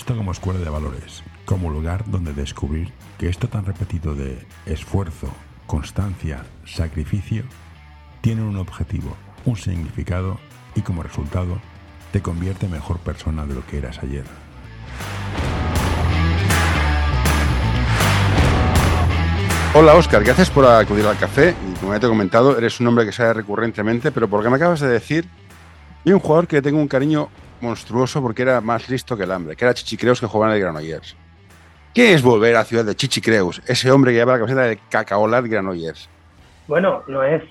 esto como escuela de valores, como lugar donde descubrir que esto tan repetido de esfuerzo, constancia, sacrificio, tiene un objetivo, un significado y como resultado te convierte en mejor persona de lo que eras ayer. Hola Oscar, gracias por acudir al café. Y como ya te he comentado, eres un hombre que sale recurrentemente, pero por lo que me acabas de decir, hay un jugador que tengo un cariño monstruoso porque era más listo que el hambre, que era Chichicreus que jugaba en el Granollers. ¿Qué es volver a la ciudad de Chichicreus, ese hombre que lleva la camiseta de Cacaolat Granollers? Bueno, no es,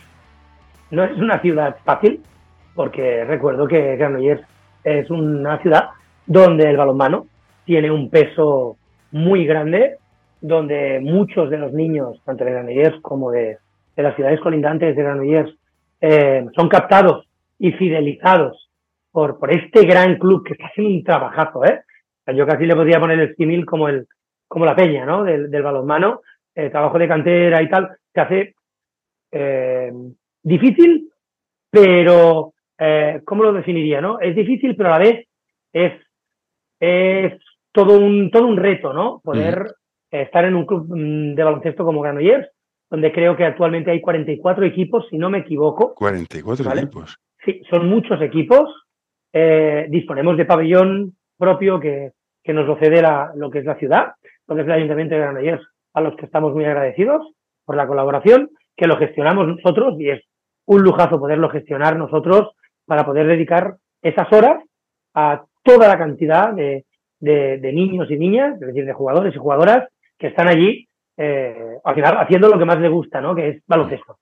no es una ciudad fácil, porque recuerdo que Granollers es una ciudad donde el balonmano tiene un peso muy grande, donde muchos de los niños, tanto de Granollers como de, las ciudades colindantes de Granollers, eh, son captados y fidelizados por, por este gran club que está haciendo un trabajazo, ¿eh? Yo casi le podría poner el símil como el como la peña, ¿no? Del, del balonmano, el trabajo de cantera y tal, se hace eh, difícil, pero eh, ¿cómo lo definiría, no? Es difícil, pero a la vez es, es todo un todo un reto, ¿no? Poder estar en un club mm, de baloncesto como Granollers, donde creo que actualmente hay 44 equipos, si no me equivoco. 44 equipos. Sí, son muchos equipos. Eh, disponemos de pabellón propio que, que nos lo cede la, lo que es la ciudad, lo que es el Ayuntamiento de Granollers, a los que estamos muy agradecidos por la colaboración, que lo gestionamos nosotros y es un lujazo poderlo gestionar nosotros para poder dedicar esas horas a toda la cantidad de, de, niños y niñas, es decir, de jugadores y jugadoras que están allí eh, al final haciendo lo que más les gusta, ¿no? que es baloncesto.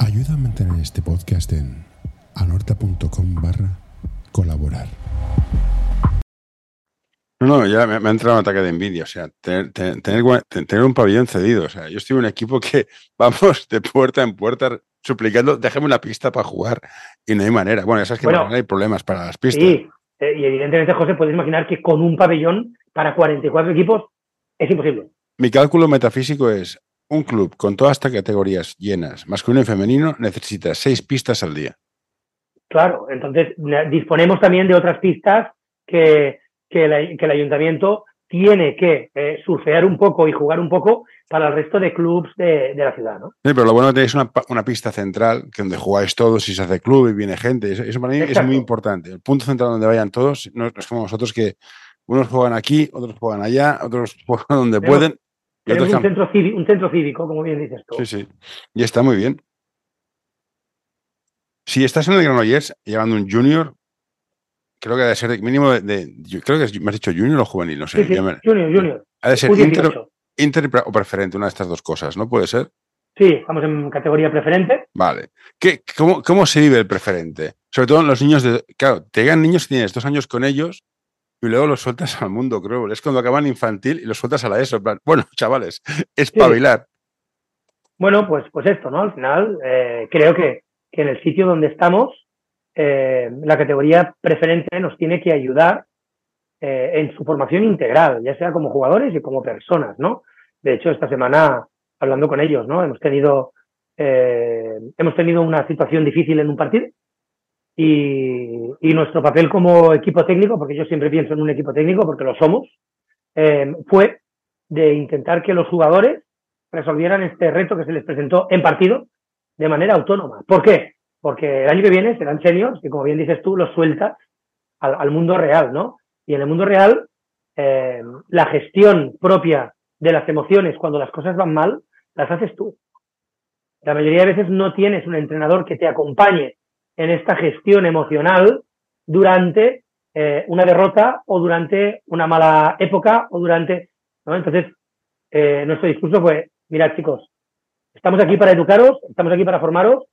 Ayuda a mantener este podcast en anorta.com barra colaborar. No, no, ya me, ha entrado un ataque de envidia. O sea, tener, tener, un pabellón cedido. O sea, yo estoy en un equipo que vamos de puerta en puerta suplicando, déjeme una pista para jugar y no hay manera. Bueno, ya sabes que no hay problemas para las pistas. Sí, eh, y evidentemente, José, puedes imaginar que con un pabellón para 44 equipos es imposible. Mi cálculo metafísico es, un club con todas estas categorías llenas, masculino y femenino, necesita seis pistas al día. Claro, entonces disponemos también de otras pistas que, que, el ayuntamiento tiene que eh, surfear un poco y jugar un poco para el resto de clubes de, la ciudad, ¿no? Sí, pero lo bueno es que tenéis una, una, pista central que donde jugáis todos y se hace club y viene gente. Eso, para mí es muy importante. El punto central donde vayan todos, no, es como nosotros que unos juegan aquí, otros juegan allá, otros juegan donde pueden. Y un, centro cívico, un centro cívico, como bien dices tú. Sí, sí. Y está muy bien. Si estás en el Granollers llevando un junior, creo que debe ser mínimo de, creo que me has dicho junior o juvenil, no sé. junior, junior. Ha de ser inter, o preferente, una de estas dos cosas, ¿no? ¿Puede ser? Sí, estamos en categoría preferente. Vale. ¿Qué, cómo, cómo, se vive el preferente? Sobre todo en los niños de. Claro, te llegan niños que tienes dos años con ellos y luego los sueltas al mundo, creo. Es cuando acaban infantil y los sueltas a la ESO. bueno, chavales, espabilar. Bueno, pues, pues esto, ¿no? Al final, eh, creo que, que en el sitio donde estamos eh, la categoría preferente nos tiene que ayudar eh, en su formación integral, ya sea como jugadores y como personas, ¿no? De hecho, esta semana, hablando con ellos, ¿no? Hemos tenido, eh, hemos tenido una situación difícil en un partido y, y, nuestro papel como equipo técnico, porque yo siempre pienso en un equipo técnico, porque lo somos, fue de intentar que los jugadores resolvieran este reto que se les presentó en partido de manera autónoma. ¿Por qué? porque el año que viene serán seniors y como bien dices tú, los sueltas al, mundo real, ¿no? Y en el mundo real, eh, la gestión propia de las emociones cuando las cosas van mal, las haces tú. La mayoría de veces no tienes un entrenador que te acompañe en esta gestión emocional durante eh, una derrota o durante una mala época o durante... ¿no? Entonces, eh, nuestro discurso fue, mirad chicos, estamos aquí para educaros, estamos aquí para formaros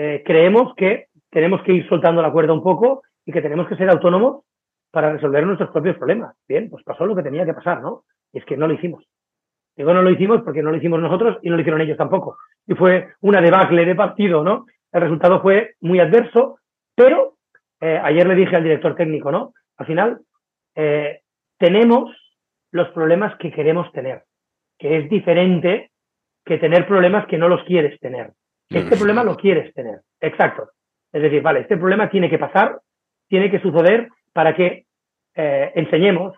eh, creemos que tenemos que ir soltando la cuerda un poco y que tenemos que ser autónomos para resolver nuestros propios problemas. Bien, pues pasó lo que tenía que pasar, ¿no? Y es que no lo hicimos. Digo, no lo hicimos porque no lo hicimos nosotros y no lo hicieron ellos tampoco. Y fue una debacle de partido, ¿no? El resultado fue muy adverso, pero eh, ayer le dije al director técnico, ¿no? Al final, eh, tenemos los problemas que queremos tener, que es diferente que tener problemas que no los quieres tener. Este problema lo quieres tener. Exacto. Es decir, vale, este problema tiene que pasar, tiene que suceder para que eh, enseñemos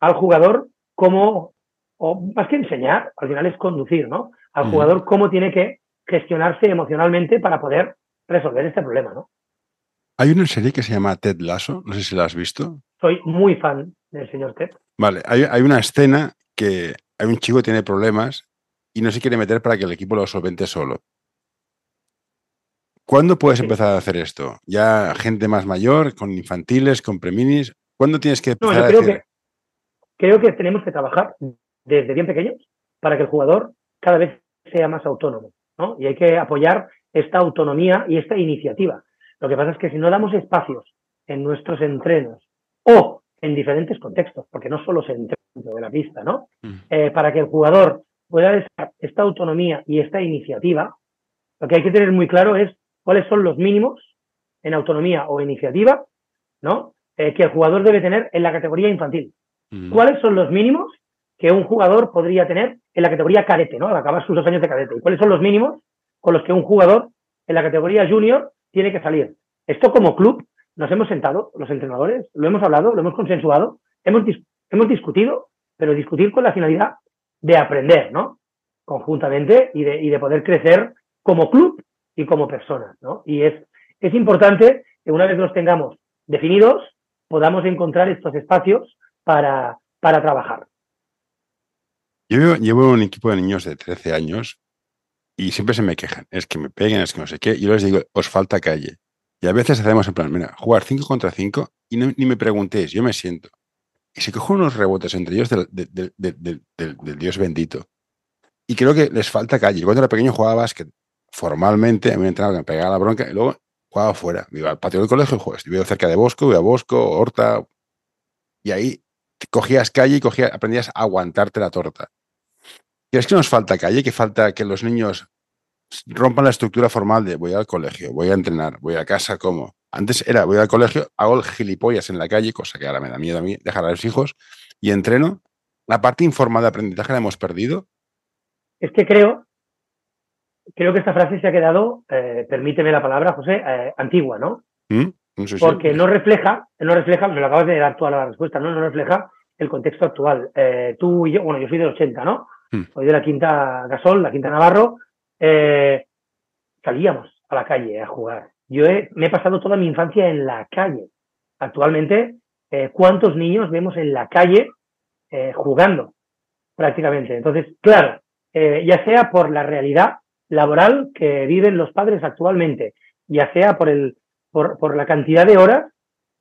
al jugador cómo, o más que enseñar, al final es conducir, ¿no? Al jugador cómo tiene que gestionarse emocionalmente para poder resolver este problema, ¿no? Hay una serie que se llama Ted Lasso, no sé si la has visto. Soy muy fan del señor Ted. Vale, hay, hay una escena que hay un chico que tiene problemas y no se quiere meter para que el equipo lo solvente solo. ¿Cuándo puedes empezar a hacer esto? ¿Ya gente más mayor, con infantiles, con preminis? ¿Cuándo tienes que No, empezar a creo decir? que, creo que tenemos que trabajar desde bien pequeños para que el jugador cada vez sea más autónomo, ¿no? Y hay que apoyar esta autonomía y esta iniciativa. Lo que pasa es que si no damos espacios en nuestros entrenos o en diferentes contextos, porque no solo se entrena de la pista, ¿no? Mm. Eh, para que el jugador pueda desarrollar esta autonomía y esta iniciativa, lo que hay que tener muy claro es cuáles son los mínimos en autonomía o iniciativa, ¿no? Eh, que el jugador debe tener en la categoría infantil. Mm. ¿Cuáles son los mínimos que un jugador podría tener en la categoría cadete, ¿no? Al acabar sus dos años de cadete. ¿Y cuáles son los mínimos con los que un jugador en la categoría junior tiene que salir? Esto como club nos hemos sentado, los entrenadores, lo hemos hablado, lo hemos consensuado, hemos, dis- hemos discutido, pero discutir con la finalidad de aprender, ¿no? Conjuntamente y de, y de poder crecer como club y como personas, ¿no? Y es, es importante que una vez los tengamos definidos, podamos encontrar estos espacios para, para trabajar. Yo llevo, un equipo de niños de 13 años y siempre se me quejan. Es que me peguen, es que no sé qué. Y yo les digo, os falta calle. Y a veces hacemos en plan, mira, jugar 5 contra 5 y no- ni me preguntéis, yo me siento. Y se cogen unos rebotes entre ellos del, Dios bendito. Y creo que les falta calle. Yo cuando era pequeño jugaba básquet formalmente, a mí me entrenaba que me pegaba la bronca y luego jugaba fuera. Me iba al patio del colegio y jugaba. Estuve cerca de Bosco, iba a Bosco, Horta. Y ahí cogías calle y cogías, aprendías a aguantarte la torta. ¿Crees que nos falta calle? ¿Que falta que los niños rompan la estructura formal de voy al colegio, voy a entrenar, voy a casa, ¿cómo? Antes era voy al colegio, hago el gilipollas en la calle, cosa que ahora me da miedo a mí dejar a los hijos, y entreno. La parte informal de aprendizaje la hemos perdido. Es que creo, creo que esta frase se ha quedado, eh, permíteme la palabra, José, eh, antigua, ¿no? ¿Mm? No sé si- Porque no refleja, no refleja, me lo acabas de dar tú a la respuesta, ¿no? No refleja el contexto actual. Eh, tú y yo, bueno, yo soy del 80, ¿no? Hmm. Soy de la Quinta Gasol, la Quinta Navarro. eh, salíamos a la calle a jugar. Yo he- me he pasado toda mi infancia en la calle. Actualmente, eh, ¿cuántos niños vemos en la calle eh, jugando prácticamente? Entonces, claro, eh, ya sea por la realidad laboral que viven los padres actualmente, ya sea por, el, por, por la cantidad de horas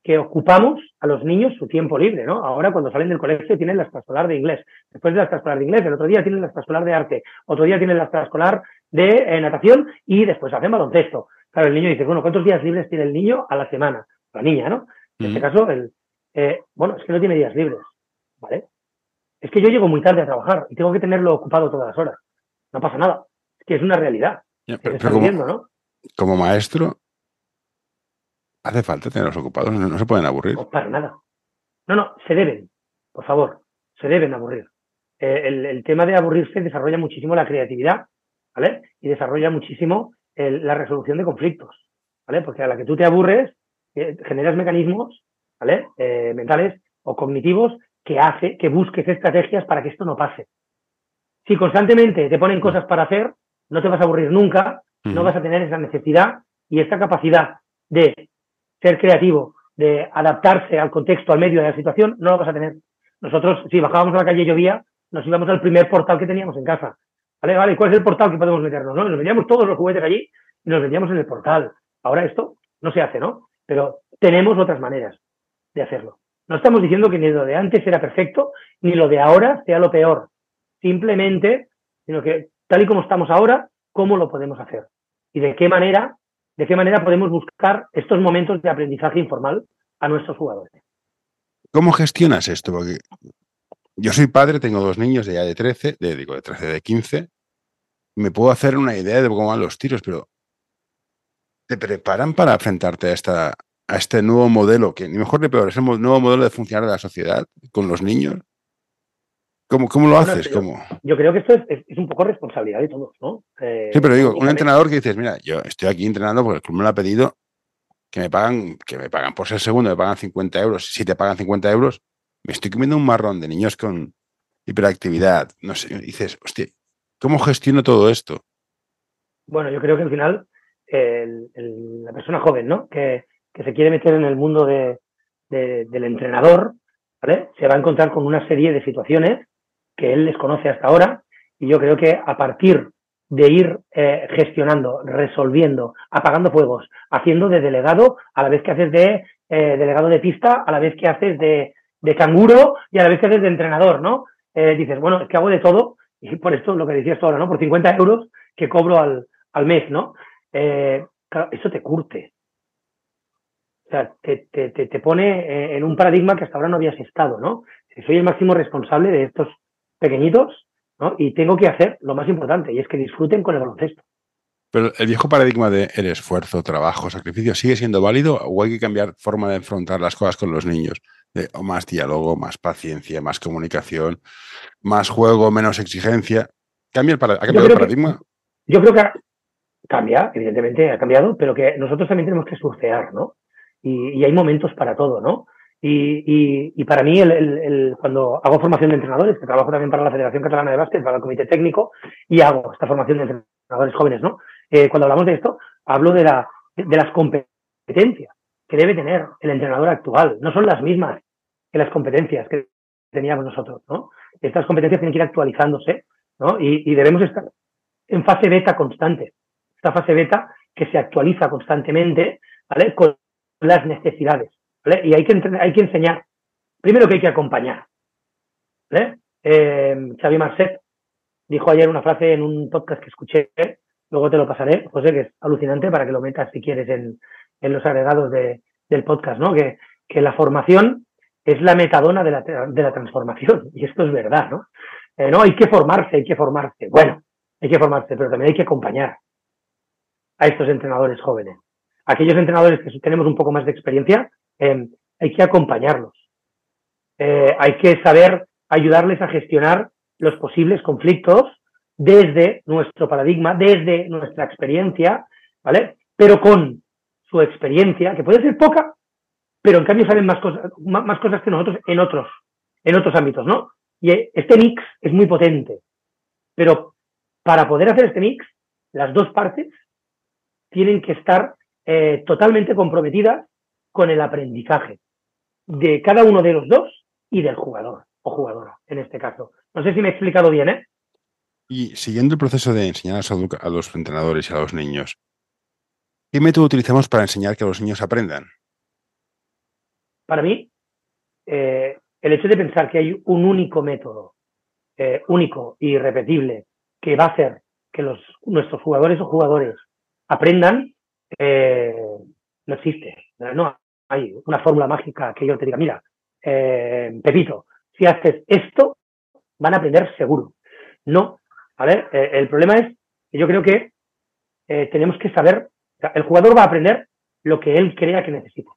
que ocupamos a los niños su tiempo libre, ¿no? Ahora cuando salen del colegio tienen la extraescolar de inglés, después de la extraescolar de inglés, el otro día tienen la extraescolar de arte, otro día tienen la extraescolar de natación y después hacen baloncesto. Claro, el niño dice, bueno, ¿cuántos días libres tiene el niño a la semana? La niña, ¿no? En este caso, el, eh, bueno, es que no tiene días libres, ¿vale? Es que yo llego muy tarde a trabajar y tengo que tenerlo ocupado todas las horas. No pasa nada. Es que es una realidad. Pero- como, ¿no? como maestro, hace falta tenerlos ocupados, no, no se pueden aburrir. No, para nada. No, no, se deben, por favor, se deben aburrir. Eh, el, el tema de aburrirse desarrolla muchísimo la creatividad, ¿vale? Y desarrolla muchísimo el- la resolución de conflictos, ¿vale? Porque a la que tú te aburres, eh, generas mecanismos, ¿vale? Eh, mentales o cognitivos que hace que busques estrategias para que esto no pase. Si constantemente te ponen cosas para hacer, no te vas a aburrir nunca, no vas a tener esa necesidad y esta capacidad de ser creativo, de adaptarse al contexto, al medio, a la situación, no lo vas a tener. Nosotros, si bajábamos a la calle y llovía, nos íbamos al primer portal que teníamos en casa. ¿Vale? ¿Vale? ¿Cuál es el portal que podemos meternos? ¿no? Nos metíamos todos los juguetes allí y nos metíamos en el portal. Ahora esto no se hace, ¿no? Pero tenemos otras maneras de hacerlo. No estamos diciendo que ni lo de antes era perfecto, ni lo de ahora sea lo peor. Simplemente, sino que tal y como estamos ahora, ¿cómo lo podemos hacer? Y de qué manera, de qué manera podemos buscar estos momentos de aprendizaje informal a nuestros jugadores. ¿Cómo gestionas esto? Porque yo soy padre, tengo dos niños de ya de 13, de, digo, de 13, de 15. Me puedo hacer una idea de cómo van los tiros, pero ¿te preparan para enfrentarte a, esta, a este nuevo modelo, que ni mejor ni peor, es el nuevo modelo de funcionar de la sociedad con los niños? ¿Cómo, cómo lo Bueno, haces? ¿Cómo? Yo creo que esto es, es- es un poco responsabilidad de todos, ¿no? Eh, Sí, pero digo, un entrenador que dices, mira, yo estoy aquí entrenando porque el club me lo ha pedido que me pagan, que me pagan por ser segundo, me pagan 50 euros. Si te pagan 50 euros, me estoy comiendo un marrón de niños con hiperactividad. No sé, dices, hostia, ¿cómo gestiono todo esto? Bueno, yo creo que al final la persona joven, ¿no? Que, se quiere meter en el mundo de, del entrenador, ¿vale? Se va a encontrar con una serie de situaciones que él desconoce hasta ahora y yo creo que a partir de ir eh, gestionando, resolviendo, apagando fuegos, haciendo de delegado a la vez que haces de eh, delegado de pista, a la vez que haces de, de, canguro y a la vez que haces de entrenador, ¿no? Eh, dices, bueno, es que hago de todo y por esto lo que decías tú ahora, ¿no? Por 50 euros que cobro al, al mes, ¿no? claro, eso te curte. O sea, te, te, te pone en un paradigma que hasta ahora no habías estado, ¿no? Soy el máximo responsable de estos pequeñitos, y tengo que hacer lo más importante, y es que disfruten con el baloncesto. Pero el viejo paradigma de el esfuerzo, trabajo, sacrificio, ¿sigue siendo válido o hay que cambiar forma de enfrentar las cosas con los niños? De, más diálogo, más paciencia, más comunicación, más juego, menos exigencia. ¿Cambia el, ¿Ha cambiado el paradigma? yo creo que cambia, evidentemente ha cambiado, pero que nosotros también tenemos que surfear, ¿no? Y, y hay momentos para todo, ¿no? Y, y, para mí, el, cuando hago formación de entrenadores, que trabajo también para la Federación Catalana de Básquet, para el Comité Técnico, y hago esta formación de entrenadores jóvenes, ¿no? Eh, cuando hablamos de esto, hablo de, la, de las competencias que debe tener el entrenador actual. No son las mismas que las competencias que teníamos nosotros, ¿no? Estas competencias tienen que ir actualizándose, ¿no? Y, debemos estar en fase beta constante. Esta fase beta que se actualiza constantemente, ¿vale? Con las necesidades. Y hay que, hay que enseñar. Primero que hay que acompañar. ¿vale? Eh, Xavi Marcet dijo ayer una frase en un podcast que escuché, luego te lo pasaré, José, que es alucinante para que lo metas si quieres en, en los agregados de, del podcast, ¿no? Que, que la formación es la metadona de la, de la transformación. Y esto es verdad, ¿no? Eh, no, hay que formarse, hay que formarse. Bueno, hay que formarse, pero también hay que acompañar a estos entrenadores jóvenes. Aquellos entrenadores que tenemos un poco más de experiencia, Em, hay que acompañarlos. Eh, hay que saber ayudarles a gestionar los posibles conflictos desde nuestro paradigma, desde nuestra experiencia, ¿vale? Pero con su experiencia, que puede ser poca, pero en cambio saben más cosas, más cosas que nosotros en otros, en otros ámbitos, ¿no? Y este mix es muy potente. Pero para poder hacer este mix, las dos partes tienen que estar eh, totalmente comprometidas con el aprendizaje de cada uno de los dos y del jugador o jugadora, en este caso. No sé si me he explicado bien, ¿eh? Y siguiendo el proceso de enseñar a los entrenadores y a los niños, ¿qué método utilizamos para enseñar que los niños aprendan? Para mí, eh, el hecho de pensar que hay un único método, eh, único y irrepetible, que va a hacer que los, nuestros jugadores o jugadores aprendan, eh, no existe. No hay una fórmula mágica que yo te diga, mira, Pepito, si haces esto, van a aprender seguro. No, ¿vale? El problema es que yo creo que tenemos que saber, el jugador va a aprender lo que él crea que necesita.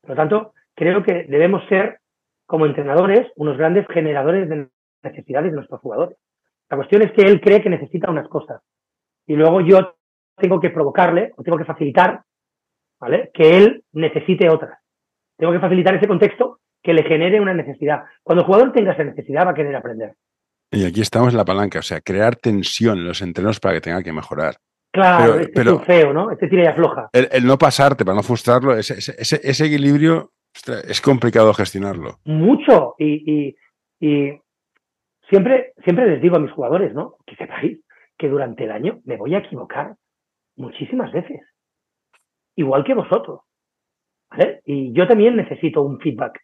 Por lo tanto, creo que debemos ser, como entrenadores, unos grandes generadores de necesidades de nuestros jugadores. La cuestión es que él cree que necesita unas cosas y luego yo tengo que provocarle o tengo que facilitar ¿vale? Que él necesite otra. Tengo que facilitar ese contexto que le genere una necesidad. Cuando el jugador tenga esa necesidad, va a querer aprender. Y aquí estamos en la palanca, o sea, crear tensión en los entrenos para que tenga que mejorar. Claro, este es feo, ¿no? Este tira y afloja. El, no pasarte para no frustrarlo, ese, ese, equilibrio es complicado gestionarlo. Mucho. Y, y, siempre, siempre les digo a mis jugadores, ¿no? Que sepáis que durante el año me voy a equivocar muchísimas veces igual que vosotros. ¿vale? Y yo también necesito un feedback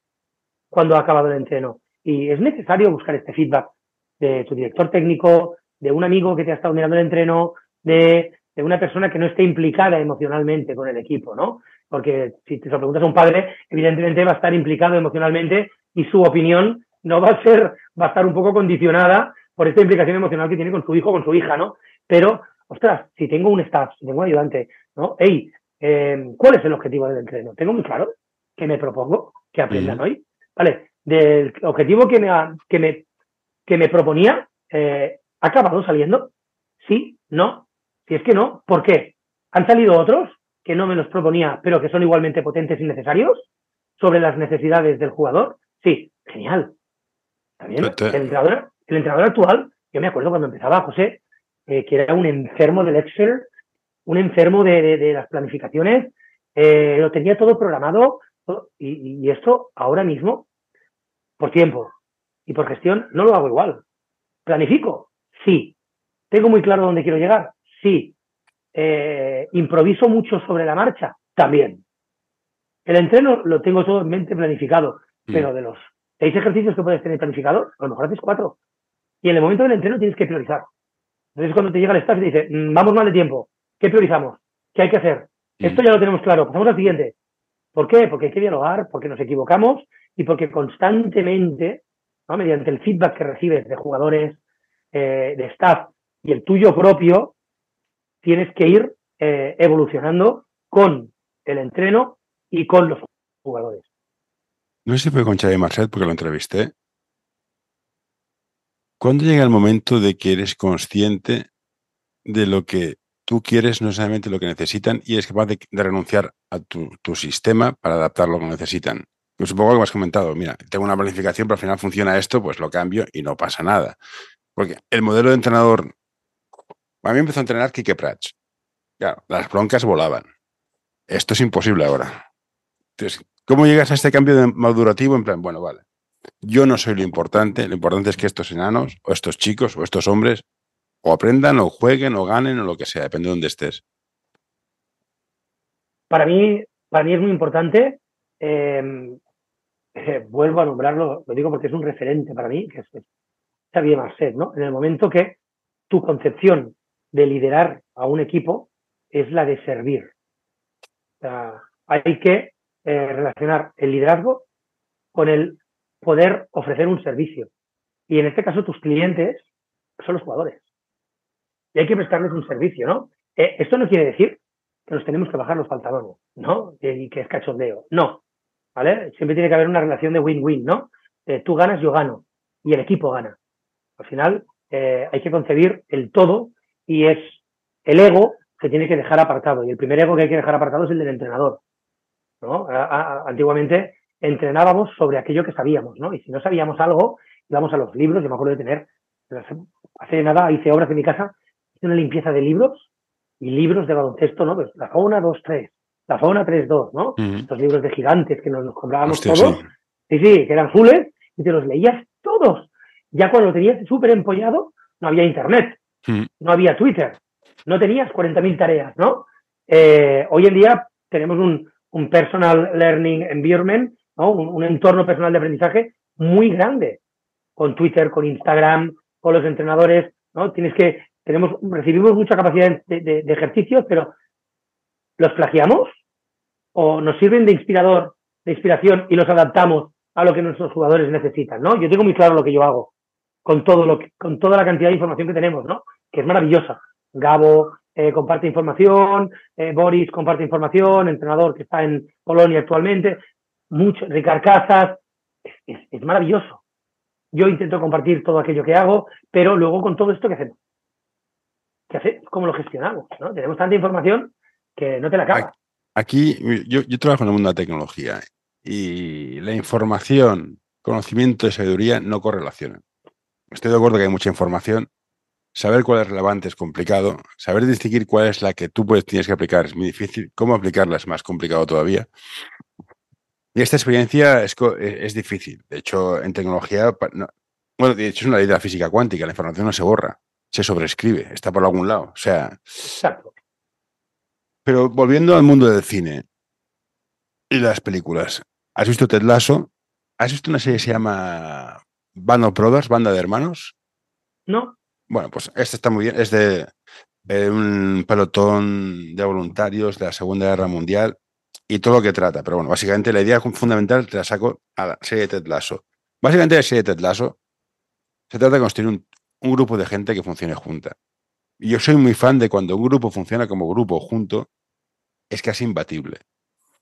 cuando ha acabado el entreno. Y es necesario buscar este feedback de tu director técnico, de un amigo que te ha estado mirando el entreno, de, de una persona que no esté implicada emocionalmente con el equipo, ¿no? Porque si te lo preguntas a un padre, evidentemente va a estar implicado emocionalmente y su opinión no va a ser, va a estar un poco condicionada por esta implicación emocional que tiene con su hijo o con su hija, ¿no? Pero, ostras, si tengo un staff, si tengo un ayudante, ¿no? Hey, eh, ¿Cuál es el objetivo del entreno? Tengo muy claro que me propongo que aprendan hoy. ¿Vale? Del objetivo que me, que me, que me proponía, eh, ¿ha acabado saliendo? Sí, no. Si es que no, ¿por qué? ¿Han salido otros? que no me los proponía, pero que son igualmente potentes y necesarios sobre las necesidades del jugador. Sí, genial. También el entrenador, el entrenador actual, yo me acuerdo cuando empezaba José, eh, que era un enfermo del Excel, un enfermo de, las planificaciones, eh, lo tenía todo programado y, esto ahora mismo, por tiempo y por gestión, no lo hago igual. ¿Planifico? Sí. ¿Tengo muy claro dónde quiero llegar? Sí. Eh, ¿Improviso mucho sobre la marcha? También. El entreno lo tengo todo en mente planificado, mm. pero de los seis ejercicios que puedes tener planificados, a lo mejor haces cuatro. Y en el momento del entreno tienes que priorizar. Entonces cuando te llega el staff y te dice, mm, vamos mal de tiempo, ¿qué priorizamos? ¿Qué hay que hacer? Mm. Esto ya lo tenemos claro, pasamos al siguiente. ¿Por qué? Porque hay que dialogar, porque nos equivocamos y porque constantemente, mediante el feedback que recibes de jugadores, eh, de staff y el tuyo propio, tienes que ir eh, evolucionando con el entreno y con los jugadores. No sé si fue con Xavi Marcet porque lo entrevisté. ¿Cuándo llega el momento de que eres consciente de lo que tú quieres, no necesariamente lo que necesitan, y eres capaz de, renunciar a tu, sistema para adaptar lo que necesitan? Pues que has comentado, mira, tengo una planificación, pero al final funciona esto, pues lo cambio y no pasa nada. Porque el modelo de entrenador, a mí empezó a entrenar Kike Prats. Claro, las broncas volaban. Esto es imposible ahora. Entonces, ¿cómo llegas a este cambio de madurativo? En plan, bueno, vale, yo no soy lo importante, lo importante es que estos enanos, o estos chicos, o estos hombres, o aprendan, o jueguen, o ganen, o lo que sea, depende de dónde estés. Para mí, para mí es muy importante, em, eh, vuelvo a nombrarlo, lo digo porque es un referente para mí, que es, Xavier Marcet, ¿no? En el momento que tu concepción de liderar a un equipo es la de servir. hay que eh, relacionar el liderazgo con el poder ofrecer un servicio. Y en este caso tus clientes son los jugadores. Y hay que prestarles un servicio, ¿no? Eh, esto no quiere decir que nos tenemos que bajar los pantalones, ¿no? Y que es cachondeo. No. ¿Vale? Siempre tiene que haber una relación de win-win, ¿no? Eh, tú ganas, yo gano. Y el equipo gana. Al final, hay que concebir el todo y es el ego que tiene que dejar apartado. Y el primer ego que hay que dejar apartado es el del entrenador. ¿no? antiguamente entrenábamos sobre aquello que sabíamos, ¿no? Y si no sabíamos algo, íbamos a los libros, yo me acuerdo de tener, hace nada hice obras en mi casa, hice una limpieza de libros y libros de baloncesto, ¿no? Pues la fauna 2-3, la fauna 3-2, ¿no? Estos libros de gigantes que nos los comprábamos todos. Sí. sí, que eran azules y te los leías todos. Ya cuando lo tenías súper empollado, no había internet, no había Twitter, no tenías 40.000 tareas, ¿no? Eh, hoy en día tenemos un, un personal learning environment un, entorno personal de aprendizaje muy grande, con Twitter, con Instagram, con los entrenadores, ¿no? Tienes que, tenemos, recibimos mucha capacidad de, ejercicios, pero ¿los plagiamos? ¿O nos sirven de inspirador, de inspiración y los adaptamos a lo que nuestros jugadores necesitan, ¿no? Yo tengo muy claro lo que yo hago con todo lo que, con toda la cantidad de información que tenemos, ¿no? Que es maravillosa. Gabo eh, comparte información, eh, Boris comparte información, entrenador que está en Polonia actualmente mucho, Ricard Casas, es, maravilloso. Yo intento compartir todo aquello que hago, pero luego con todo esto que hacemos. ¿Qué hace? ¿Cómo lo gestionamos? ¿no? Tenemos tanta información que no te la acabas. Aquí, yo, yo trabajo en el mundo de la tecnología y la información, conocimiento y sabiduría no correlacionan. Estoy de acuerdo que hay mucha información. Saber cuál es relevante es complicado. Saber distinguir cuál es la que tú puedes, tienes que aplicar es muy difícil. Cómo aplicarla es más complicado todavía. Y esta experiencia es, e, es difícil. De hecho, en tecnología, bueno, de hecho es una ley de la física cuántica, la información no se borra, se sobrescribe, está por algún lado. O sea. Exacto. Pero volviendo al mundo del cine y las películas, ¿has visto Ted Lasso? ¿Has visto una serie que se llama Band of Brothers, Banda de Hermanos? No. Bueno, pues esta está muy bien. Es de un pelotón de voluntarios de la Segunda Guerra Mundial y todo lo que trata. Pero bueno, básicamente la idea fundamental te la saco a la serie de Ted Lasso. Básicamente la serie de Ted Lasso se trata de construir un, grupo de gente que funcione junta. Y yo soy muy fan de cuando un grupo funciona como grupo junto, es casi imbatible.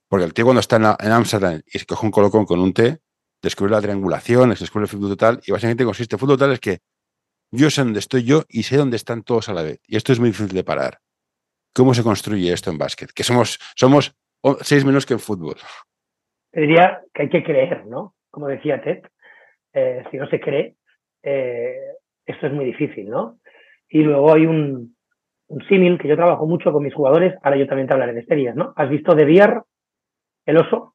Porque el tío cuando está en Amsterdam y se coge un colocón con un té, descubre la triangulación, descubre el fútbol total, y básicamente consiste, el fútbol total es que yo sé dónde estoy yo y sé dónde están todos a la vez. Y esto es muy difícil de parar. ¿Cómo se construye esto en básquet? Que somos, somos seis menos que en fútbol. Te diría que hay que creer, ¿no? Como decía Ted, eh, si no se cree, eh, esto es muy difícil, ¿no? Y luego hay un, un símil que yo trabajo mucho con mis jugadores, ahora yo también te hablaré de series, ¿no? ¿Has visto De Beer, El Oso?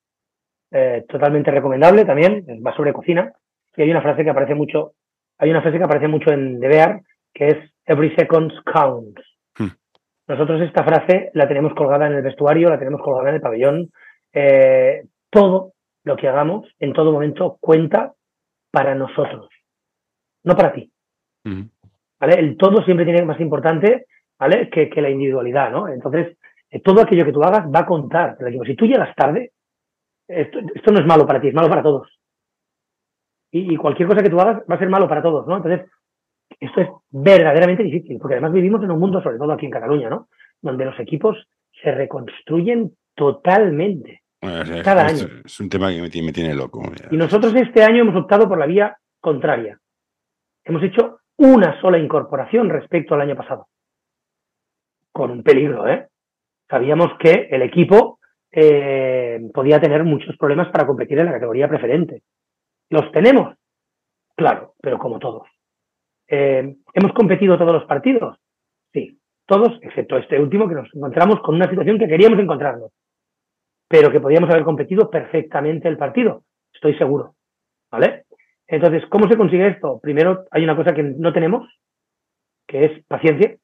Eh, totalmente recomendable también, va sobre cocina. Y hay una frase que aparece mucho, hay una frase que aparece mucho en The Bear, que es Every second counts. Hmm. Nosotros esta frase la tenemos colgada en el vestuario, la tenemos colgada en el pabellón. Eh, todo lo que hagamos en todo momento cuenta para nosotros, no para ti. Hmm. ¿Vale? El todo siempre tiene más importante ¿vale? que, la individualidad, ¿no? Entonces, eh, todo aquello que tú hagas va a contar. Si tú llegas tarde, esto, no es malo para ti, es malo para todos. Y, cualquier cosa que tú hagas va a ser malo para todos, ¿no? Entonces, esto es verdaderamente difícil, porque además vivimos en un mundo, sobre todo aquí en Cataluña, ¿no? Donde los equipos se reconstruyen totalmente. cada año. Es un tema que me tiene, me tiene loco. Y nosotros este año hemos optado por la vía contraria. Hemos hecho una sola incorporación respecto al año pasado. Con un peligro, ¿eh? Sabíamos que el equipo eh, podía tener muchos problemas para competir en la categoría preferente. ¿Los tenemos? Claro, pero como todos. Eh, ¿Hemos competido todos los partidos? Sí, todos, excepto este último, que nos encontramos con una situación que queríamos encontrarnos, pero que podíamos haber competido perfectamente el partido, estoy seguro. ¿Vale? Entonces, ¿cómo se consigue esto? Primero, hay una cosa que no tenemos, que es paciencia.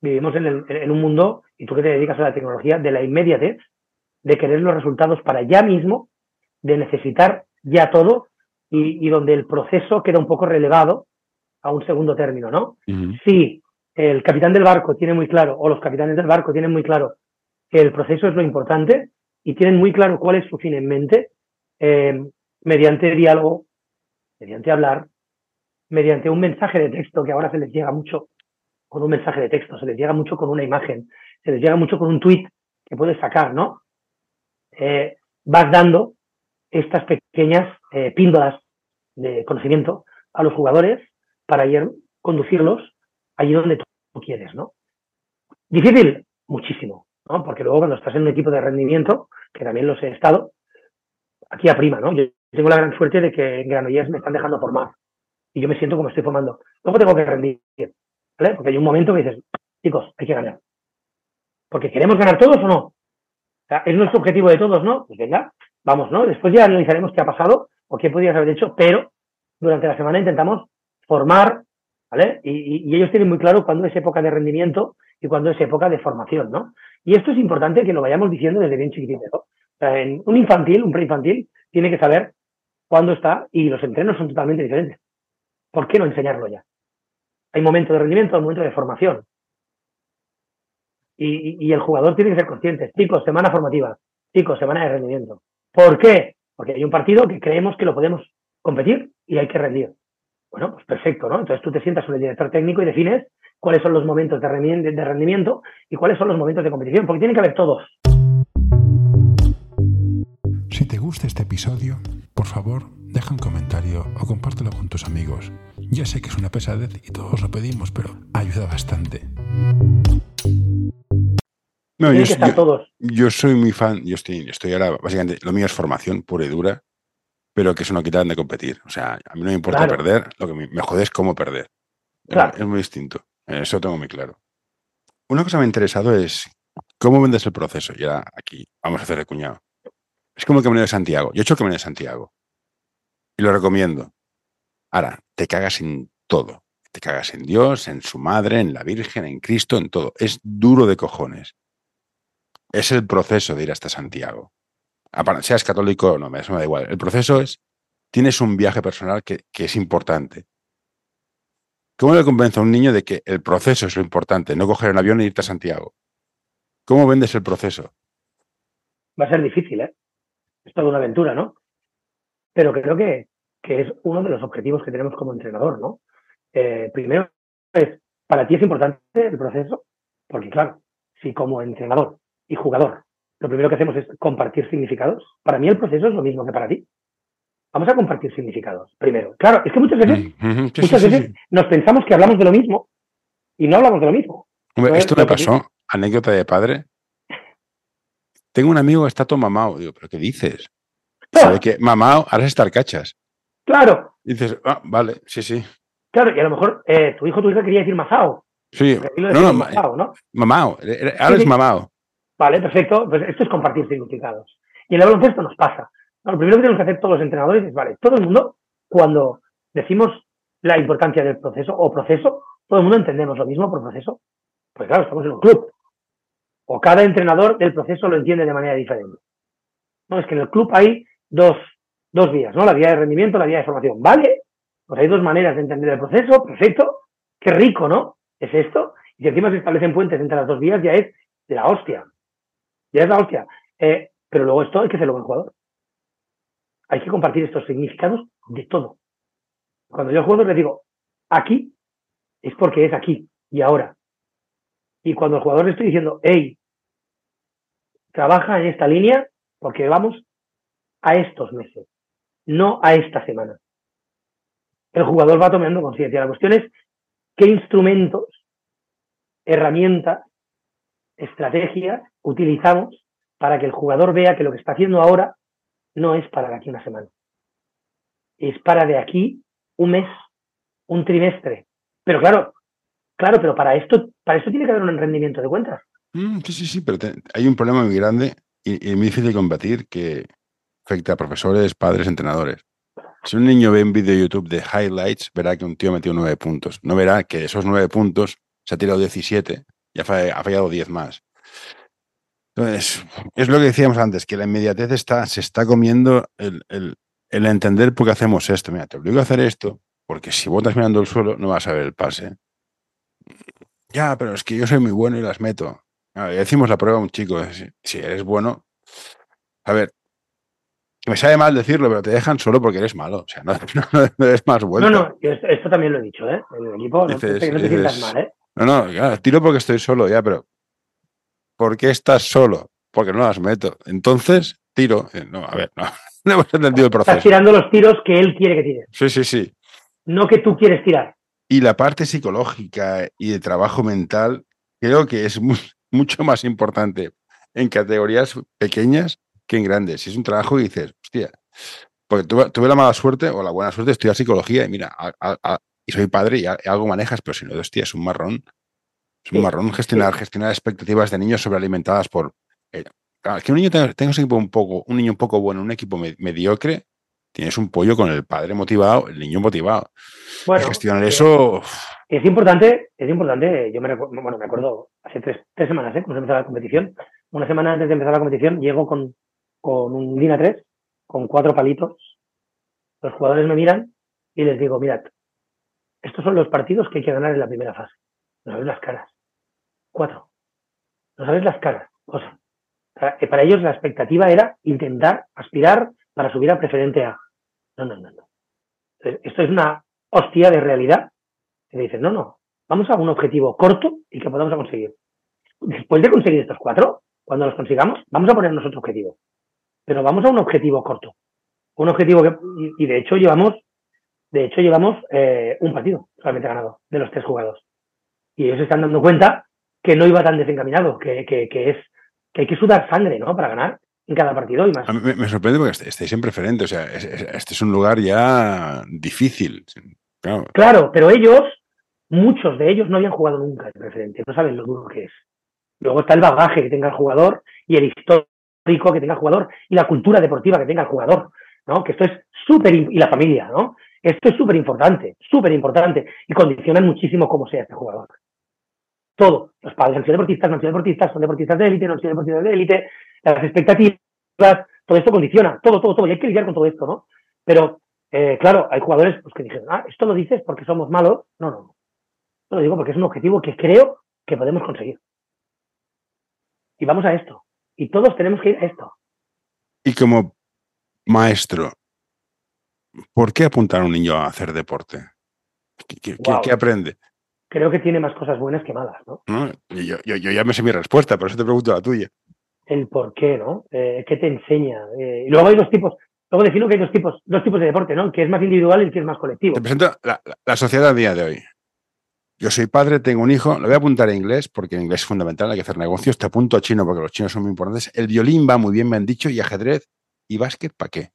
Vivimos en, en un mundo, y tú que te dedicas a la tecnología, de la inmediatez, de querer los resultados para ya mismo, de necesitar ya todo y, donde el proceso queda un poco relevado a un segundo término, ¿no? Si el capitán del barco tiene muy claro, o los capitanes del barco tienen muy claro que el proceso es lo importante y tienen muy claro cuál es su fin en mente, eh, mediante diálogo, mediante hablar, mediante un mensaje de texto que ahora se les llega mucho con un mensaje de texto, se les llega mucho con una imagen, se les llega mucho con un tweet que puedes sacar, ¿no? Eh, vas dando estas pequeñas eh, de conocimiento a los jugadores para ir conducirlos allí donde tú quieres, ¿no? Difícil, muchísimo, ¿no? Porque luego cuando estás en un equipo de rendimiento, que también los he estado, aquí aprima, ¿no? Yo tengo la gran suerte de que en Granollers me están dejando formar y yo me siento como estoy formando. Luego tengo que rendir, ¿vale? Porque hay un momento que dices, chicos, hay que ganar. Porque queremos ganar todos o no es nuestro objetivo de todos, ¿no? Pues venga, vamos, ¿no? Después ya analizaremos qué ha pasado o qué podrías haber hecho, pero durante la semana intentamos formar, ¿vale? Y, ellos tienen muy claro cuándo es época de rendimiento y cuándo es época de formación, ¿no? Y esto es importante que lo vayamos diciendo desde bien chiquitito. O sea, en un infantil, un preinfantil, tiene que saber cuándo está y los entrenos son totalmente diferentes. ¿Por qué no enseñarlo ya? Hay momento de rendimiento, hay momento de formación y, el jugador tiene que ser consciente. Chicos, semana formativa. Chicos, semana de rendimiento. ¿Por qué? Porque hay un partido que creemos que lo podemos competir y hay que rendir. Bueno, pues perfecto, ¿no? Entonces tú te sientas con el director técnico y defines cuáles son los momentos de rendimiento y cuáles son los momentos de competición, porque tienen que haber todos. Si te gusta este episodio, por favor, deja un comentario o compártelo con tus amigos. Ya sé que es una pesadez y todos lo pedimos, pero ayuda bastante. No, yo, yo, soy muy fan, yo estoy, estoy ahora, básicamente, lo mío es formación pura y dura, pero que eso no quita de competir. O sea, a mí no me importa perder, lo que me, me jode es cómo perder. Es muy distinto, eso tengo muy claro. Una cosa que me ha interesado es cómo vendes el proceso. Ya aquí vamos a hacer de cuñado. Es como el camino de Santiago. Yo he hecho el camino de Santiago y lo recomiendo. Ahora, te cagas en todo. Te cagas en Dios, en su madre, en la Virgen, en Cristo, en todo. Es duro de cojones es el proceso de ir hasta Santiago. Seas católico o no, eso me da igual. El proceso es, tienes un viaje personal que, es importante. ¿Cómo le convence a un niño de que el proceso es lo importante, no coger un avión e irte a Santiago? ¿Cómo vendes el proceso? Va a ser difícil, ¿eh? Es toda una aventura, ¿no? Pero creo que, que es uno de los objetivos que tenemos como entrenador, ¿no? Eh, primero, es, para ti es importante el proceso, porque claro, si como entrenador y jugador. Lo primero que hacemos es compartir significados. Para mí el proceso es lo mismo que para ti. Vamos a compartir significados primero. Claro, es que muchas veces, muchas veces nos pensamos que hablamos de lo mismo y no hablamos de lo mismo. esto me pasó. anécdota de padre. Tengo un amigo que está todo mamado. Digo, ¿pero qué dices? ¿Sabe que mamado ahora es estar cachas? Claro. dices, ah, vale, sí, sí. Claro, y a lo mejor eh, tu hijo o tu hija quería decir mazao. Sí, no, no, mazao, ¿no? Mamao, ahora es mamao. Vale, perfecto. Pues esto es compartir significados. Y en el baloncesto nos pasa. lo primero que tenemos que hacer todos los entrenadores es, vale, todo el mundo, cuando decimos la importancia del proceso o proceso, todo el mundo entendemos lo mismo por proceso. Pues claro, estamos en un club. O cada entrenador del proceso lo entiende de manera diferente. No, es que en el club hay dos, dos vías, ¿no? La vía de rendimiento, la vía de formación. ¿Vale? Pues hay dos maneras de entender el proceso, perfecto. Qué rico, ¿no? Es esto. Y si encima se establecen puentes entre las dos vías, ya es la hostia. Ya es la hostia. Eh, pero luego esto hay que hacerlo con el jugador. Hay que compartir estos significados de todo. Cuando yo juego, le digo, aquí es porque es aquí y ahora. Y cuando al jugador le estoy diciendo, hey, trabaja en esta línea porque vamos a estos meses, no a esta semana. El jugador va tomando conciencia. La cuestión es qué instrumentos, herramientas, estrategias utilizamos para que el jugador vea que lo que está haciendo ahora no es para de aquí una semana. Es para de aquí un mes, un trimestre. Pero claro, claro, pero para esto, para esto tiene que haber un rendimiento de cuentas. Mm, sí, sí, sí, pero hay un problema muy grande y, muy difícil de combatir que afecta a profesores, padres, entrenadores. Si un niño ve un vídeo de YouTube de highlights, verá que un tío metió nueve puntos. No verá que esos nueve puntos se ha tirado 17 y ha fallado 10 más. Entonces, es lo que decíamos antes, que la inmediatez está, se está comiendo el, el entender por qué hacemos esto. Mira, te obligo a hacer esto, porque si botas mirando el suelo no vas a ver el pase. Ya, pero es que yo soy muy bueno y las meto. decimos la prueba a un chico, si, eres bueno, a ver, me sabe mal decirlo, pero te dejan solo porque eres malo. O sea, no, eres más bueno. No, no, esto también lo he dicho, ¿eh? En el equipo, no, te, sientas mal, ¿eh? No, no, tiro porque estoy solo, ya, pero ¿por qué estás solo? Porque no las meto. Entonces, tiro. Eh, no, a ver, no. no hemos entendido el proceso. Estás tirando los tiros que él quiere que tires. Sí, sí, sí. No que tú quieres tirar. Y la parte psicológica y de trabajo mental creo que es mucho más importante en categorías pequeñas que en grandes. Si es un trabajo y dices, hostia, porque tuve, la mala suerte o la buena suerte de estudiar psicología y mira, y soy padre y algo manejas, pero si no, hostia, es un marrón. Es un marrón gestionar, gestionar expectativas de niños sobrealimentadas por eh, que un niño tenga, un equipo un poco, un niño un poco bueno, un equipo mediocre, tienes un pollo con el padre motivado, el niño motivado. Bueno, gestionar eso. Es importante, es importante. Yo me bueno, me acuerdo hace tres, tres semanas, ¿eh? Cuando se empezó la competición. Una semana antes de empezar la competición, llego con, con un Dina 3, con cuatro palitos. Los jugadores me miran y les digo, mirad, estos son los partidos que hay que ganar en la primera fase. No sabes las caras. Cuatro. No sabes las caras. Cosa para ellos la expectativa era intentar aspirar para subir a preferente A. No, no, no, no. Esto es una hostia de realidad. Y me dicen, no, no, vamos a un objetivo corto y que podamos conseguir. Después de conseguir estos cuatro, cuando los consigamos, vamos a ponernos otro objetivo. Pero vamos a un objetivo corto. Un objetivo que, y, de hecho llevamos, de hecho llevamos eh, un partido solamente ganado de los tres jugados. Y ellos se están dando cuenta que no iba tan desencaminado, que, que, que es que hay que sudar sangre, ¿no? Para ganar en cada partido y más. A mí me, sorprende porque estáis en preferente, o sea, este es un lugar ya difícil. Claro. pero ellos, muchos de ellos no habían jugado nunca en preferente, no saben lo duro que es. Luego está el bagaje que tenga el jugador y el histórico que tenga el jugador y la cultura deportiva que tenga el jugador, ¿no? Que esto es súper, y la familia, ¿no? Esto es súper importante, súper importante y condicionan muchísimo cómo sea este jugador todo. Los padres han sido deportistas, no han sido deportistas, son deportistas de élite, no han sido deportistas de élite, las expectativas, todo esto condiciona, todo, todo, todo, y hay que lidiar con todo esto, ¿no? Pero, eh, claro, hay jugadores pues, que dijeron, ah, esto lo dices porque somos malos. No, no, no. lo digo porque es un objetivo que creo que podemos conseguir. Y vamos a esto. Y todos tenemos que ir a esto. Y como maestro, ¿por qué apuntar a un niño a hacer deporte? qué aprende? creo que tiene más cosas buenas que malas, ¿no? yo, ya me sé mi respuesta, por eso te pregunto la tuya. El por qué, ¿no? Eh, ¿Qué te enseña? Eh, luego hay dos tipos, luego defino que hay dos tipos, dos tipos de deporte, ¿no? El que es más individual y el que es más colectivo. Te presento la, sociedad a día de hoy. yo soy padre, tengo un hijo, lo voy a apuntar en inglés porque en inglés es fundamental, hay que hacer negocios. Te apunto a chino porque los chinos son muy importantes. El violín va muy bien, me han dicho, y ajedrez y básquet, ¿para qué?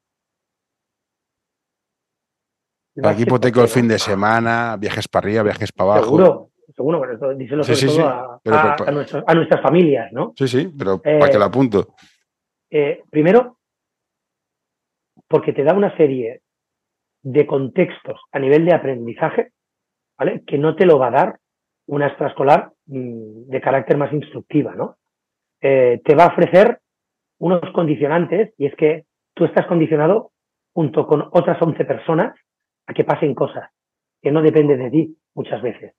Para aquí hipoteco el fin de semana, viajes para arriba, viajes para abajo. Seguro, seguro, pero esto, díselo sobre todo a, nuestras familias, ¿no? Sí, sí, pero ¿para qué lo apunto? Eh, primero, porque te da una serie de contextos a nivel de aprendizaje, ¿vale? Que no te lo va a dar una extraescolar mm, de carácter más instructiva, ¿no? Eh, te va a ofrecer unos condicionantes y es que tú estás condicionado junto con otras 11 personas a que pasen cosas que no dependen de ti muchas veces.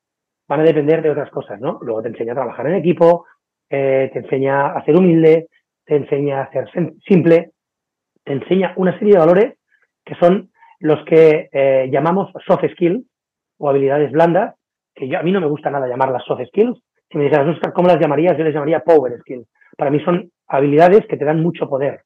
Van a depender de otras cosas, ¿no? Luego te enseña a trabajar en equipo, eh, te enseña a ser humilde, te enseña a ser simple, te enseña una serie de valores que son los que eh, llamamos soft skills o habilidades blandas, que yo, a mí no me gusta nada llamarlas soft skills. Si me dijeras, ¿cómo las llamarías? Yo les llamaría power skills. Para mí son habilidades que te dan mucho poder.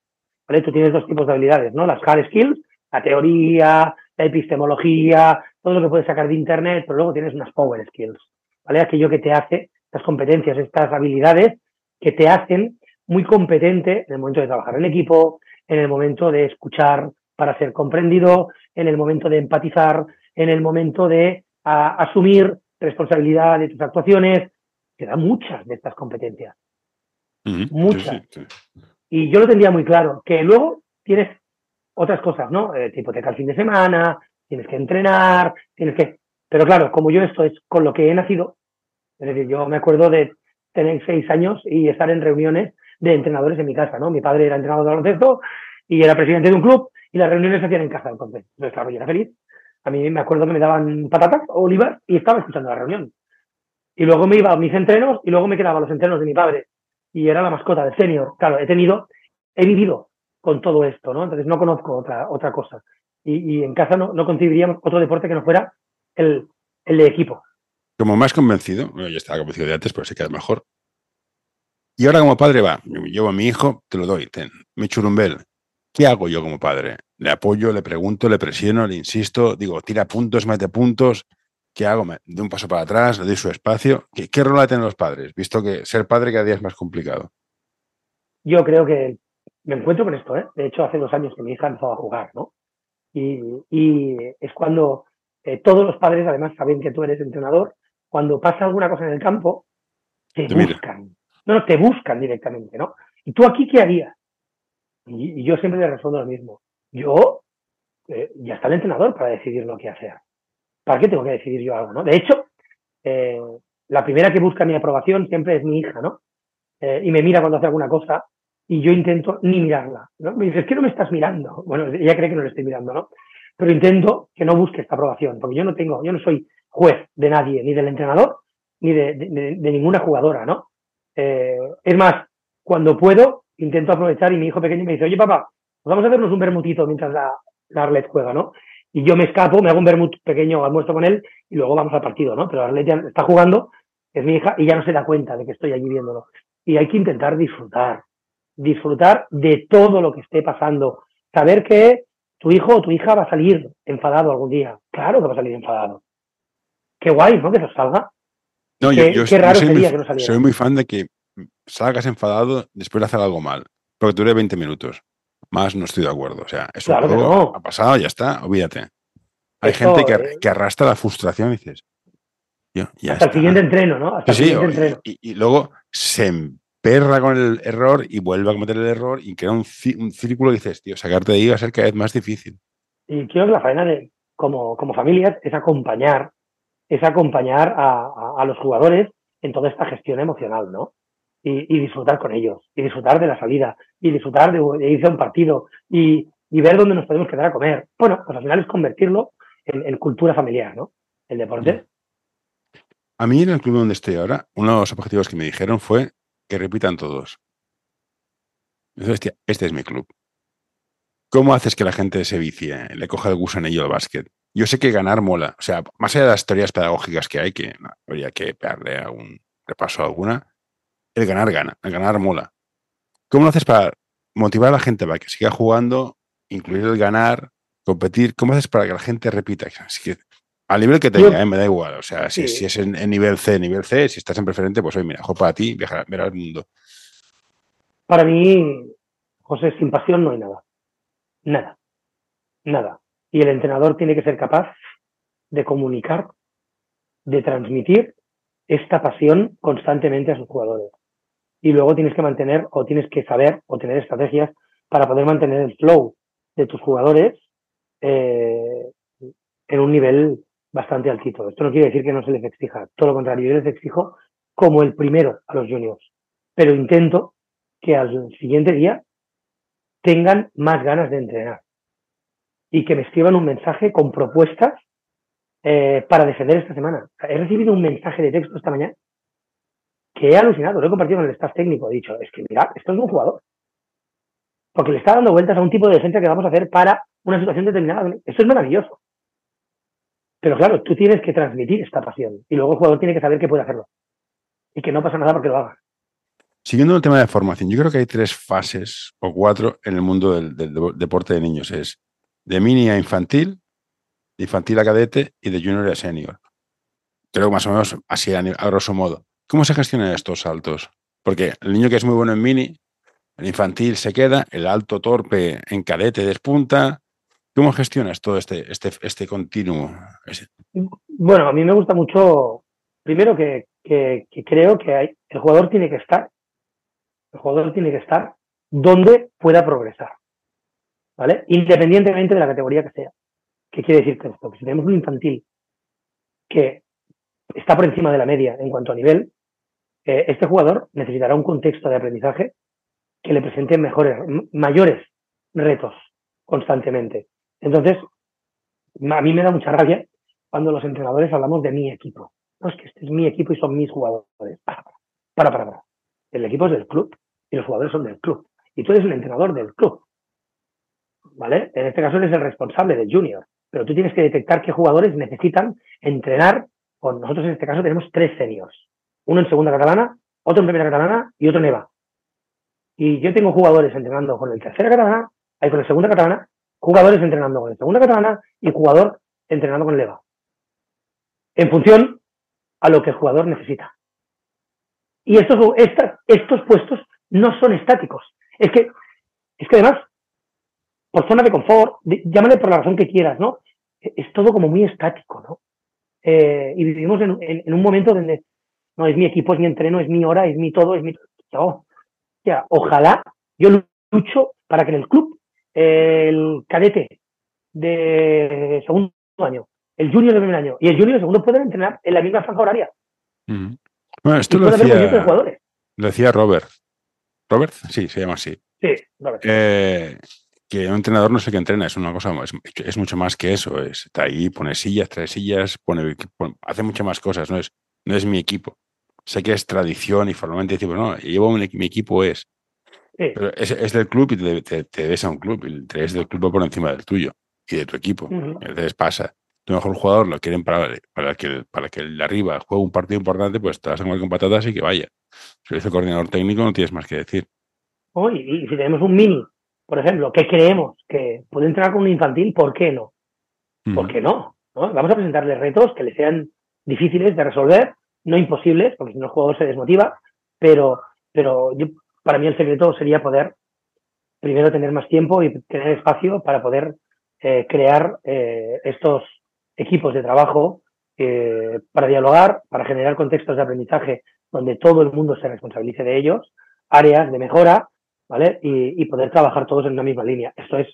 ¿vale? Tú tienes dos tipos de habilidades, ¿no? Las hard skills, la teoría, la epistemología, todo lo que puedes sacar de internet, pero luego tienes unas power skills, ¿vale? Aquello que te hace, estas competencias, estas habilidades que te hacen muy competente en el momento de trabajar en equipo, en el momento de escuchar para ser comprendido, en el momento de empatizar, en el momento de asumir responsabilidad de tus actuaciones. Te da muchas de estas competencias. muchas. Y yo lo tendría muy claro, que luego tienes otras cosas, ¿no? Eh, te el fin de semana, tienes que entrenar, tienes que... Pero claro, como yo esto es con lo que he nacido, es decir, yo me acuerdo de tener seis años y estar en reuniones de entrenadores en mi casa, ¿no? Mi padre era entrenador de baloncesto y era presidente de un club y las reuniones se hacían en casa, entonces. Entonces, claro, yo era feliz. A mí me acuerdo que me daban patatas olivas y estaba escuchando la reunión. Y luego me iba a mis entrenos y luego me quedaba los entrenos de mi padre. Y era la mascota del senior. Claro, he tenido, he vivido con todo esto, ¿no? Entonces no conozco otra, otra cosa. Y, en casa no, no concebiríamos otro deporte que no fuera el, el de equipo. Como más convencido, bueno, yo estaba convencido de antes, pero se queda mejor. Y ahora como padre va, llevo a mi hijo, te lo doy, ten, me churumbel. ¿Qué hago yo como padre? Le apoyo, le pregunto, le presiono, le insisto, digo, tira puntos, mete puntos. ¿Qué hago? Me doy un paso para atrás, le doy su espacio. ¿Qué, qué rol tienen los padres? Visto que ser padre cada día es más complicado. Yo creo que me encuentro con esto, ¿eh? De hecho, hace dos años que mi hija empezó a jugar, ¿no? Y, es cuando eh, todos los padres, además, saben que tú eres entrenador. Cuando pasa alguna cosa en el campo, te, buscan. No, no, te buscan directamente, ¿no? ¿Y tú aquí qué harías? Y, yo siempre le respondo lo mismo. Yo, eh, ya está el entrenador para decidir lo que hacer. ¿Para qué tengo que decidir yo algo, no? De hecho, eh, la primera que busca mi aprobación siempre es mi hija, ¿no? y me mira cuando hace alguna cosa y yo intento ni mirarla. ¿no? Me dice, es que no me estás mirando. Bueno, ella cree que no le estoy mirando, ¿no? Pero intento que no busque esta aprobación, porque yo no tengo, yo no soy juez de nadie, ni del entrenador, ni de, ninguna jugadora, ¿no? Eh, es más, cuando puedo, intento aprovechar y mi hijo pequeño me dice, oye papá, pues vamos a hacernos un bermutito mientras la, la Arlet juega, ¿no? Y yo me escapo, me hago un bermut pequeño, almuerzo con él y luego vamos al partido, ¿no? Pero Arlet ya está jugando, es mi hija y ya no se da cuenta de que estoy allí viéndolo. Y hay que intentar disfrutar, disfrutar de todo lo que esté pasando. Saber que tu hijo o tu hija va a salir enfadado algún día. Claro que va a salir enfadado. Qué guay, ¿no? Que eso salga. No, qué, yo, raro soy sería muy, que no saliera. Soy muy fan de que salgas enfadado después de hacer algo mal. Porque dure 20 minutos. Más no estoy de acuerdo. O sea, es un juego, ha pasado, ya está, olvídate. Hay gente que, arrastra la frustración y dices. Hasta el siguiente entreno, ¿no? Hasta sí, el siguiente entreno. Y, y, luego se perra con el error y vuelve a cometer el error y crea un, círculo y dices, tío, sacarte de ahí va a ser cada vez más difícil. Y creo que la faena de, como, como familias es acompañar, es acompañar a, los jugadores en toda esta gestión emocional, ¿no? Y, disfrutar con ellos, y disfrutar de la salida, y disfrutar de, irse a un partido, y, ver dónde nos podemos quedar a comer. Bueno, pues al final es convertirlo en, en cultura familiar, ¿no? El deporte. A mí en el club donde estoy ahora, uno de los objetivos que me dijeron fue que repitan todos. este es mi club. ¿Cómo haces que la gente se vicie, le coja el gusanillo al básquet? Yo sé que ganar mola. O sea, más allá de las teorías pedagógicas que hay, que habría que darle algún repaso a alguna, el ganar gana, el ganar mola. ¿Cómo lo haces para motivar a la gente para que siga jugando, incluir el ganar, competir? ¿Cómo haces para que la gente repita? Así que Al nivel que tenga, ¿eh? me da igual. O sea, si, es en, nivel C, nivel C, si estás en preferente, pues hoy, mira, ojo para ti, viajar, ver al mundo. Para mí, José, sin pasión no hay nada. Nada. Nada. Y el entrenador tiene que ser capaz de comunicar, de transmitir esta pasión constantemente a sus jugadores. Y luego tienes que mantener o tienes que saber o tener estrategias para poder mantener el flow de tus jugadores eh, en un nivel bastante altito. Esto no quiere decir que no se les exija, todo lo contrario, yo les exijo como el primero a los juniors, pero intento que al siguiente día tengan más ganas de entrenar y que me escriban un mensaje con propuestas eh, para defender esta semana. He recibido un mensaje de texto esta mañana que he alucinado, lo he compartido con el staff técnico, he dicho, es que mira, esto es un jugador. Porque le está dando vueltas a un tipo de defensa que vamos a hacer para una situación determinada. Esto es maravilloso. Pero claro, tú tienes que transmitir esta pasión y luego el jugador tiene que saber que puede hacerlo y que no pasa nada porque lo haga. Siguiendo el tema de formación, yo creo que hay tres fases o cuatro en el mundo del, deporte de niños. Es de mini a infantil, de infantil a cadete y de junior a senior. Creo que más o menos así a, grosso modo. ¿Cómo se gestionan estos saltos? Porque el niño que es muy bueno en mini, el infantil se queda, el alto torpe en cadete despunta, ¿Cómo gestionas todo este, este, este continuo? Bueno, a mí me gusta mucho, primero que, creo que hay, el jugador tiene que estar, el jugador tiene que estar donde pueda progresar, ¿vale? Independientemente de la categoría que sea. ¿Qué quiere decir esto? Que si tenemos un infantil que está por encima de la media en cuanto a nivel, eh, este jugador necesitará un contexto de aprendizaje que le presente mejores, mayores retos constantemente. Entonces, a mí me da mucha rabia cuando los entrenadores hablamos de mi equipo. No es que este es mi equipo y son mis jugadores. Para, para, para, para. El equipo es del club y los jugadores son del club. Y tú eres el entrenador del club. ¿Vale? En este caso eres el responsable del junior. Pero tú tienes que detectar qué jugadores necesitan entrenar con nosotros en este caso tenemos tres seniors. Uno en segunda catalana, otro en primera catalana y otro en EVA. Y yo tengo jugadores entrenando con el tercera catalana, hay con el segunda catalana jugadores entrenando con el segunda catalana y jugador entrenando con el EVA. En función a lo que el jugador necesita. Y estos, estos puestos no son estáticos. Es que, es que además, por zona de confort, llámale por la razón que quieras, ¿no? Es todo como muy estático, ¿no? Eh, y vivimos en, un momento donde no es mi equipo, es mi entreno, es mi hora, es mi todo, es mi. Oh, ya, ojalá yo lucho para que en el club el cadete de segundo año, el junior de primer año y el junior de segundo pueden entrenar en la misma franja horaria. Bueno, esto lo decía, lo decía Robert. ¿Robert? Sí, se llama así. Sí, Robert. Eh, que un entrenador no sé qué entrena, es una cosa, es, es, mucho más que eso. Es, está ahí, pone sillas, trae sillas, pone, hace muchas más cosas, no es, no es mi equipo. Sé que es tradición y formalmente decimos, no, llevo mi equipo es pero es, del club y te, te, ves a un club, y te ves del club por encima del tuyo y de tu equipo. Entonces pasa. Tu mejor jugador lo quieren para, para, que, para que el de arriba juegue un partido importante, pues te vas a comer con patatas y que vaya. Si eres el coordinador técnico, no tienes más que decir. y si tenemos un mini, por ejemplo, que creemos que puede entrar con un infantil, ¿por qué no? ¿Por qué no? no? Vamos a presentarle retos que le sean difíciles de resolver, no imposibles, porque si no el jugador se desmotiva, pero, pero yo para mí el secreto sería poder primero tener más tiempo y tener espacio para poder eh, crear eh, estos equipos de trabajo eh, para dialogar, para generar contextos de aprendizaje donde todo el mundo se responsabilice de ellos, áreas de mejora, ¿vale? Y, poder trabajar todos en una misma línea. Esto es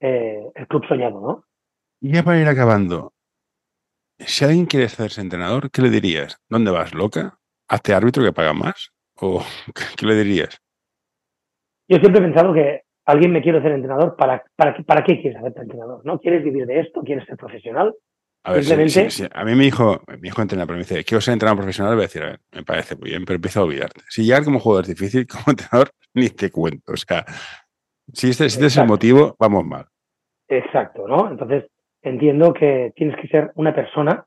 el club soñado, ¿no? Y ya para ir acabando, si alguien quiere hacerse entrenador, ¿qué le dirías? ¿Dónde vas, loca? ¿Hazte árbitro que paga más? ¿O qué le dirías? Yo siempre he pensado que alguien me quiere ser entrenador, ¿para, para, para qué quieres hacerte entrenador? ¿No? ¿Quieres vivir de esto? ¿Quieres ser profesional? A ver, Simplemente... a mí me dijo, mi hijo entrena, pero me dice, quiero ser entrenador profesional, voy a decir, a ver, me parece muy bien, pero empiezo a olvidarte. Si llegar como jugador es difícil, como entrenador, ni te cuento. O sea, si este, si este es el motivo, vamos mal. Exacto, ¿no? Entonces, entiendo que tienes que ser una persona,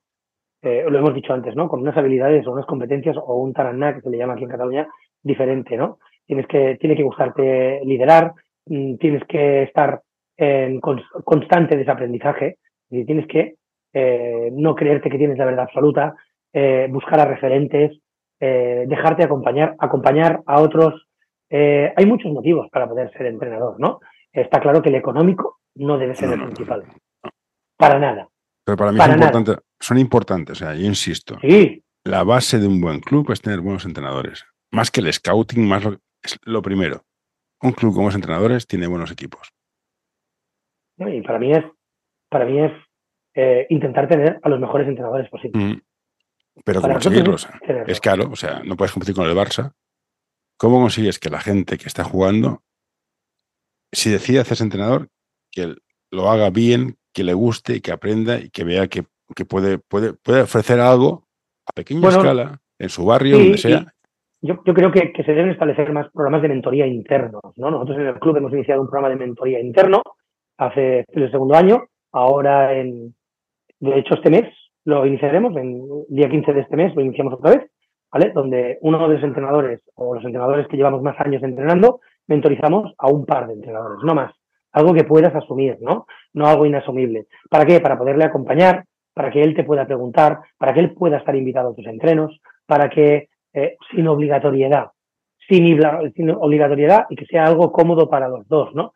eh, lo hemos dicho antes, ¿no? Con unas habilidades o unas competencias o un taraná, que se le llama aquí en Cataluña, diferente, ¿no? Tienes que, tiene que gustarte liderar, mm, tienes que estar en constante desaprendizaje y tienes que eh, no creerte que tienes la verdad absoluta, eh, buscar a referentes, eh, dejarte acompañar, acompañar a otros. hay muchos motivos para poder ser entrenador, ¿no? Está claro que el económico no debe ser el principal. Para nada. Pero para mí son, importantes, son importantes, o sea, yo insisto. Sí. La base de un buen club es tener buenos entrenadores. Más que el scouting, más es lo primero. Un club con buenos entrenadores tiene buenos equipos. Y para mí es, para mí es eh, intentar tener a los mejores entrenadores posibles. Mm. Pero ¿cómo conseguirlos? Es caro, o sea, no puedes competir con el Barça. ¿Cómo consigues que la gente que está jugando, si decide hacerse entrenador, que lo haga bien, que le guste y que aprenda y que vea que, puede, puede, puede ofrecer algo a pequeña escala, en su barrio, donde sea? Yo, creo que, se deben establecer más programas de mentoría internos. ¿no? Nosotros en el club hemos iniciado un programa de mentoría interno hace el segundo año. Ahora, en, de hecho, este mes lo iniciaremos, en día 15 de este mes lo iniciamos otra vez, ¿vale? Donde uno de los entrenadores o los entrenadores que llevamos más años entrenando, mentorizamos a un par de entrenadores, no más. Algo que puedas asumir, ¿no? No algo inasumible. ¿Para qué? Para poderle acompañar, para que él te pueda preguntar, para que él pueda estar invitado a tus entrenos, para que eh, sin obligatoriedad, sin, sin, obligatoriedad y que sea algo cómodo para los dos, ¿no?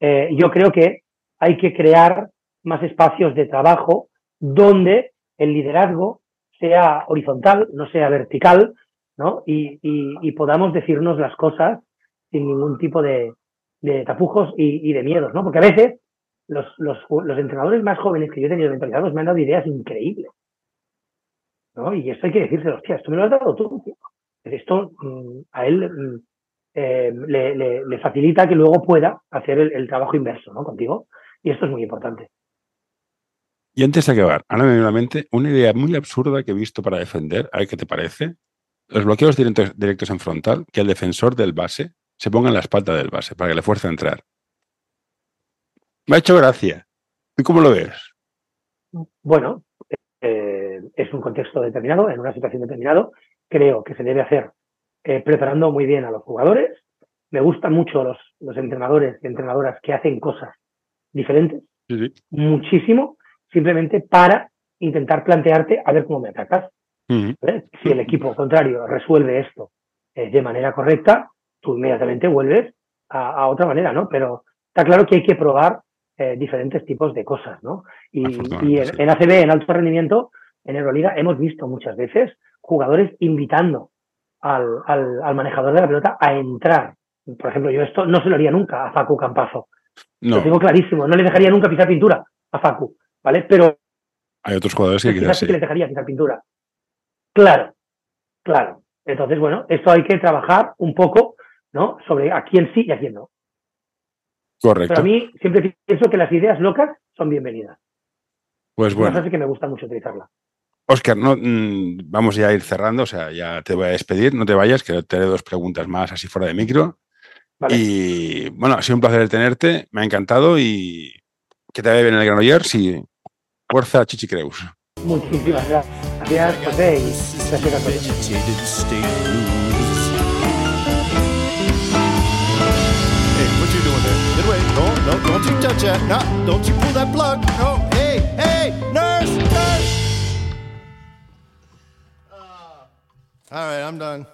Eh, yo creo que hay que crear más espacios de trabajo donde el liderazgo sea horizontal, no sea vertical, ¿no? Y, podamos decirnos las cosas sin ningún tipo de, tapujos y, de miedos, ¿no? Porque a veces los, entrenadores más jóvenes que yo he tenido mentalizados me han dado ideas increíbles, ¿no? Y esto hay que decírselo, hostia, esto me lo has dado tú, tío. Esto mm, a él mm, eh, le, le, le, facilita que luego pueda hacer el, el trabajo inverso, ¿no? Contigo. Y esto es muy importante. Y antes de acabar, ahora me viene a la mente una idea muy absurda que he visto para defender, a ver qué te parece. Los bloqueos directos, directos en frontal, que el defensor del base se ponga en la espalda del base para que le fuerce a entrar. Me ha hecho gracia. ¿Tú cómo lo ves? Bueno, eh, es un contexto determinado, en una situación determinada. Creo que se debe hacer eh, preparando muy bien a los jugadores. Me gustan mucho los, los entrenadores y entrenadoras que hacen cosas diferentes. Muchísimo simplemente para intentar plantearte a ver cómo me atacas. Si el equipo contrario resuelve esto eh, de manera correcta, tú inmediatamente vuelves a, otra manera, ¿no? Pero está claro que hay que probar eh, diferentes tipos de cosas, ¿no? Y, en, ACB, en alto rendimiento, en Euroliga, hemos visto muchas veces jugadores invitando al, al, manejador de la pelota a entrar. Por ejemplo, yo esto no se lo haría nunca a Facu Campazo. Lo tengo clarísimo, no le dejaría nunca pisar pintura a Facu. ¿vale? Pero hay otros jugadores que quizás sí que les dejaría quitar pintura. Claro, claro. Entonces, bueno, esto hay que trabajar un poco, ¿no? Sobre a quién sí y a quién no. Correcto. Pero a mí siempre pienso que las ideas locas son bienvenidas. Pues bueno. Es que me gusta mucho utilizarla. Oscar, no, mm, vamos ya a ir cerrando, o sea, ya te voy a despedir, no te vayas, que te haré dos preguntas más así fuera de micro. Y bueno, ha sido un placer tenerte, me ha encantado y que te vaya bien el Granollers y Fuerza Chichicreus. Muchísimas gracias, José, y gracias a todos. No, don't you touch that. No, don't you pull that plug. No, hey, hey, nurse, nurse. Uh, all right, I'm done.